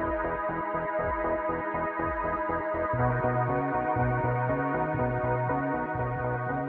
Thank you.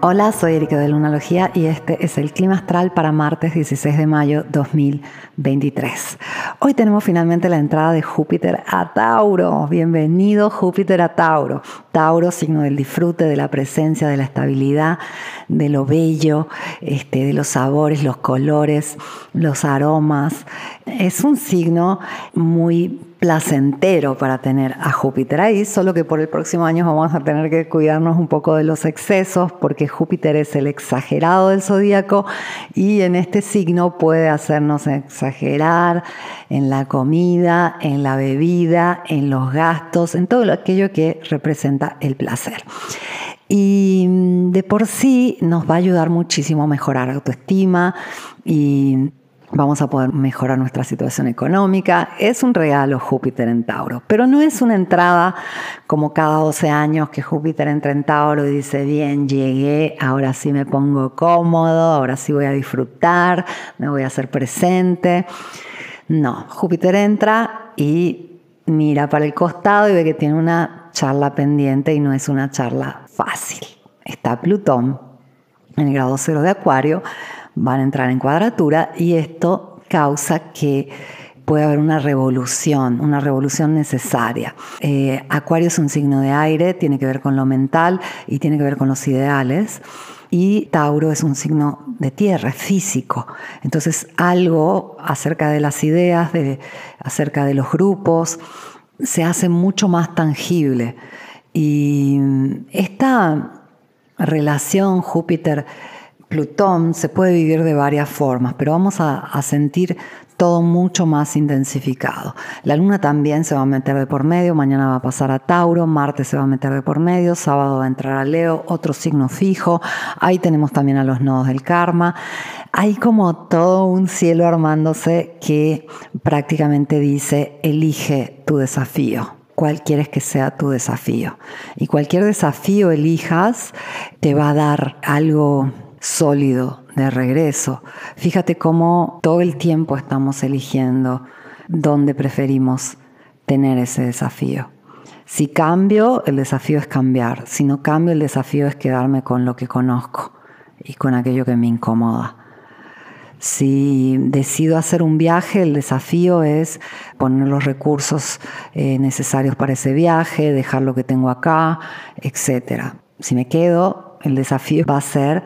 Hola, soy Erika de Lunalogía y este es el clima astral para martes 16 de mayo 2023. Hoy tenemos finalmente la entrada de Júpiter a Tauro. Bienvenido Júpiter a Tauro. Tauro, signo del disfrute, de la presencia, de la estabilidad, de lo bello, este, de los sabores, los colores, los aromas. Es un signo muy placentero para tener a Júpiter ahí, solo que por el próximo año vamos a tener que cuidarnos un poco de los excesos porque Júpiter es el exagerado del zodíaco y en este signo puede hacernos exagerar en la comida, en la bebida, en los gastos, en todo aquello que representa el placer. Y mm, de por sí nos va a ayudar muchísimo a mejorar autoestima y vamos a poder mejorar nuestra situación económica. Es un regalo Júpiter en Tauro, pero no es una entrada como cada 12 años que Júpiter entra en Tauro y dice, bien, llegué, ahora sí me pongo cómodo, ahora sí voy a disfrutar, me voy a hacer presente. No, Júpiter entra y mira para el costado y ve que tiene una charla pendiente y no es una charla fácil. Está Plutón en el grado cero de Acuario, van a entrar en cuadratura y esto causa que pueda haber una revolución, una revolución necesaria. Eh, Acuario es un signo de aire, tiene que ver con lo mental y tiene que ver con los ideales. Y Tauro es un signo de tierra, físico. Entonces algo acerca de las ideas, de, acerca de los grupos, se hace mucho más tangible. Y esta relación Júpiter Plutón se puede vivir de varias formas, pero vamos a, sentir todo mucho más intensificado. La luna también se va a meter de por medio, mañana va a pasar a Tauro, Marte se va a meter de por medio, sábado va a entrar a Leo, otro signo fijo, ahí tenemos también a los nodos del karma. Hay como todo un cielo armándose que prácticamente dice, elige tu desafío cuál quieres que sea tu desafío. Y cualquier desafío elijas te va a dar algo sólido de regreso. Fíjate cómo todo el tiempo estamos eligiendo dónde preferimos tener ese desafío. Si cambio, el desafío es cambiar. Si no cambio, el desafío es quedarme con lo que conozco y con aquello que me incomoda. Si decido hacer un viaje, el desafío es poner los recursos eh, necesarios para ese viaje, dejar lo que tengo acá, etc. Si me quedo, el desafío va a ser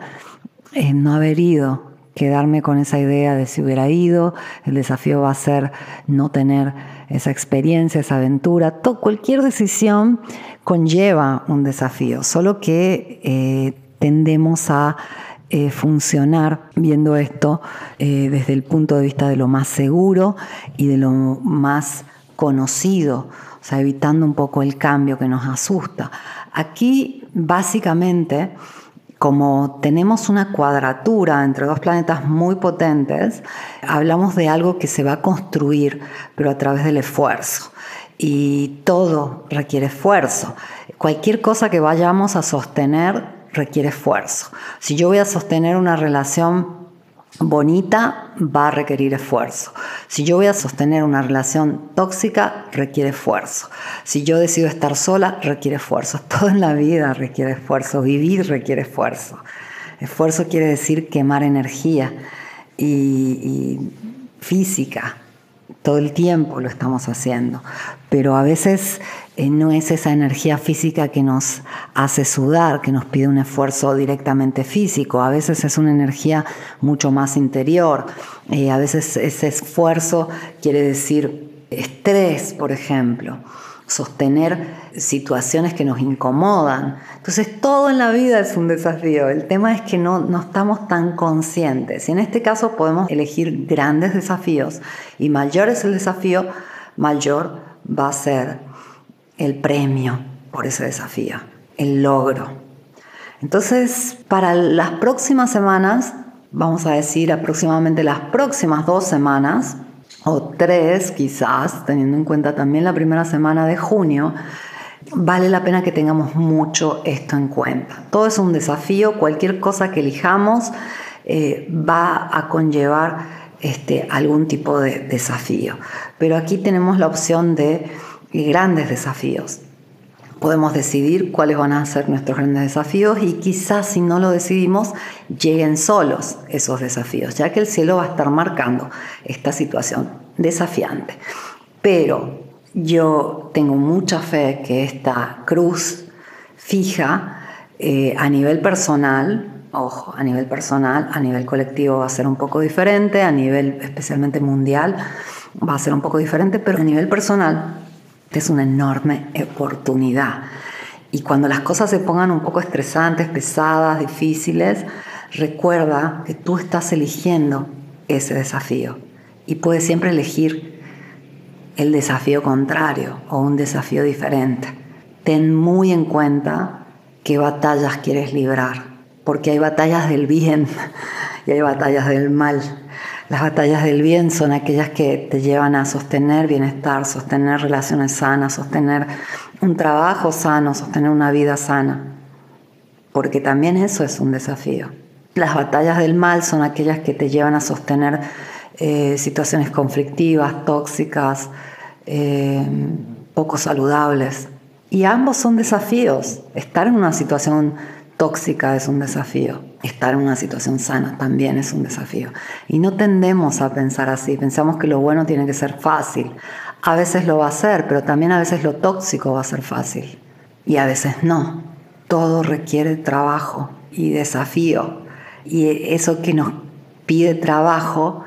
no haber ido, quedarme con esa idea de si hubiera ido, el desafío va a ser no tener esa experiencia, esa aventura. Todo, cualquier decisión conlleva un desafío, solo que eh, tendemos a eh, funcionar viendo esto eh, desde el punto de vista de lo más seguro y de lo más conocido, o sea, evitando un poco el cambio que nos asusta. Aquí, básicamente, como tenemos una cuadratura entre dos planetas muy potentes, hablamos de algo que se va a construir, pero a través del esfuerzo. Y todo requiere esfuerzo. Cualquier cosa que vayamos a sostener requiere esfuerzo. Si yo voy a sostener una relación bonita va a requerir esfuerzo. Si yo voy a sostener una relación tóxica, requiere esfuerzo. Si yo decido estar sola, requiere esfuerzo. Todo en la vida requiere esfuerzo. Vivir requiere esfuerzo. Esfuerzo quiere decir quemar energía y, y física. Todo el tiempo lo estamos haciendo. Pero a veces eh, no es esa energía física que nos hace sudar, que nos pide un esfuerzo directamente físico, a veces es una energía mucho más interior, eh, a veces ese esfuerzo quiere decir estrés, por ejemplo, sostener situaciones que nos incomodan. Entonces todo en la vida es un desafío, el tema es que no, no estamos tan conscientes. Y en este caso podemos elegir grandes desafíos y mayor es el desafío, mayor va a ser el premio por ese desafío, el logro. Entonces, para las próximas semanas, vamos a decir aproximadamente las próximas dos semanas, o tres quizás, teniendo en cuenta también la primera semana de junio, vale la pena que tengamos mucho esto en cuenta. Todo es un desafío, cualquier cosa que elijamos eh, va a conllevar este, algún tipo de desafío. Pero aquí tenemos la opción de grandes desafíos. Podemos decidir cuáles van a ser nuestros grandes desafíos y quizás si no lo decidimos lleguen solos esos desafíos, ya que el cielo va a estar marcando esta situación desafiante. Pero yo tengo mucha fe que esta cruz fija eh, a nivel personal, ojo, a nivel personal, a nivel colectivo va a ser un poco diferente, a nivel especialmente mundial va a ser un poco diferente, pero a nivel personal es una enorme oportunidad. Y cuando las cosas se pongan un poco estresantes, pesadas, difíciles, recuerda que tú estás eligiendo ese desafío y puedes siempre elegir el desafío contrario o un desafío diferente. Ten muy en cuenta qué batallas quieres librar, porque hay batallas del bien y hay batallas del mal. Las batallas del bien son aquellas que te llevan a sostener bienestar, sostener relaciones sanas, sostener un trabajo sano, sostener una vida sana, porque también eso es un desafío. Las batallas del mal son aquellas que te llevan a sostener eh, situaciones conflictivas, tóxicas, eh, poco saludables. Y ambos son desafíos. Estar en una situación tóxica es un desafío. Estar en una situación sana también es un desafío. Y no tendemos a pensar así. Pensamos que lo bueno tiene que ser fácil. A veces lo va a ser, pero también a veces lo tóxico va a ser fácil. Y a veces no. Todo requiere trabajo y desafío. Y eso que nos pide trabajo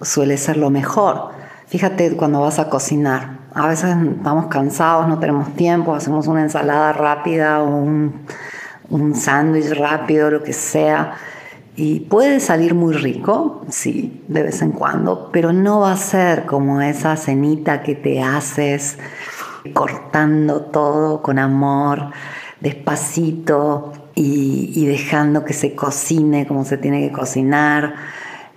suele ser lo mejor. Fíjate cuando vas a cocinar. A veces estamos cansados, no tenemos tiempo, hacemos una ensalada rápida o un, un sándwich rápido, lo que sea. Y puede salir muy rico, sí, de vez en cuando, pero no va a ser como esa cenita que te haces cortando todo con amor, despacito y, y dejando que se cocine como se tiene que cocinar.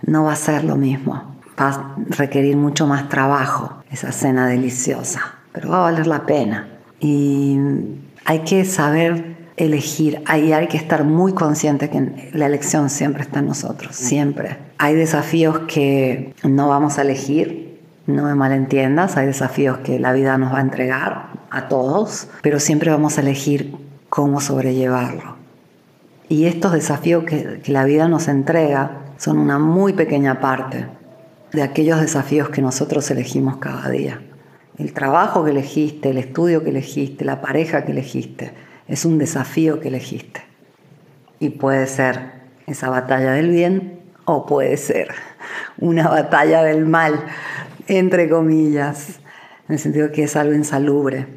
No va a ser lo mismo va a requerir mucho más trabajo esa cena deliciosa, pero va a valer la pena. Y hay que saber elegir, ahí hay que estar muy consciente que la elección siempre está en nosotros, siempre. Hay desafíos que no vamos a elegir, no me malentiendas, hay desafíos que la vida nos va a entregar a todos, pero siempre vamos a elegir cómo sobrellevarlo. Y estos desafíos que, que la vida nos entrega son una muy pequeña parte de aquellos desafíos que nosotros elegimos cada día. El trabajo que elegiste, el estudio que elegiste, la pareja que elegiste, es un desafío que elegiste. Y puede ser esa batalla del bien o puede ser una batalla del mal, entre comillas, en el sentido que es algo insalubre.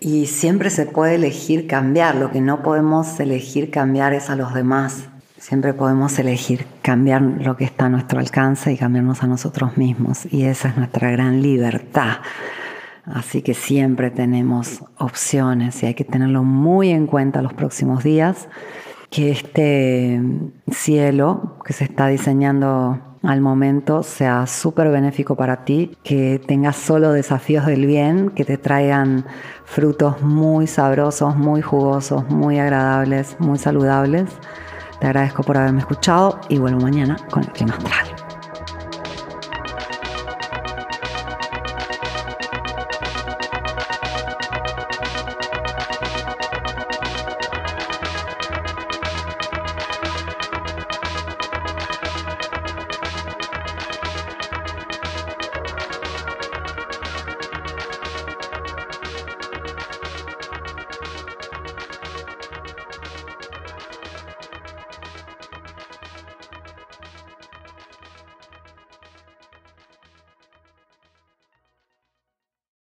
Y siempre se puede elegir cambiar, lo que no podemos elegir cambiar es a los demás. Siempre podemos elegir cambiar lo que está a nuestro alcance y cambiarnos a nosotros mismos. Y esa es nuestra gran libertad. Así que siempre tenemos opciones y hay que tenerlo muy en cuenta los próximos días. Que este cielo que se está diseñando al momento sea súper benéfico para ti, que tengas solo desafíos del bien, que te traigan frutos muy sabrosos, muy jugosos, muy agradables, muy saludables te agradezco por haberme escuchado y vuelvo mañana con el clima astral.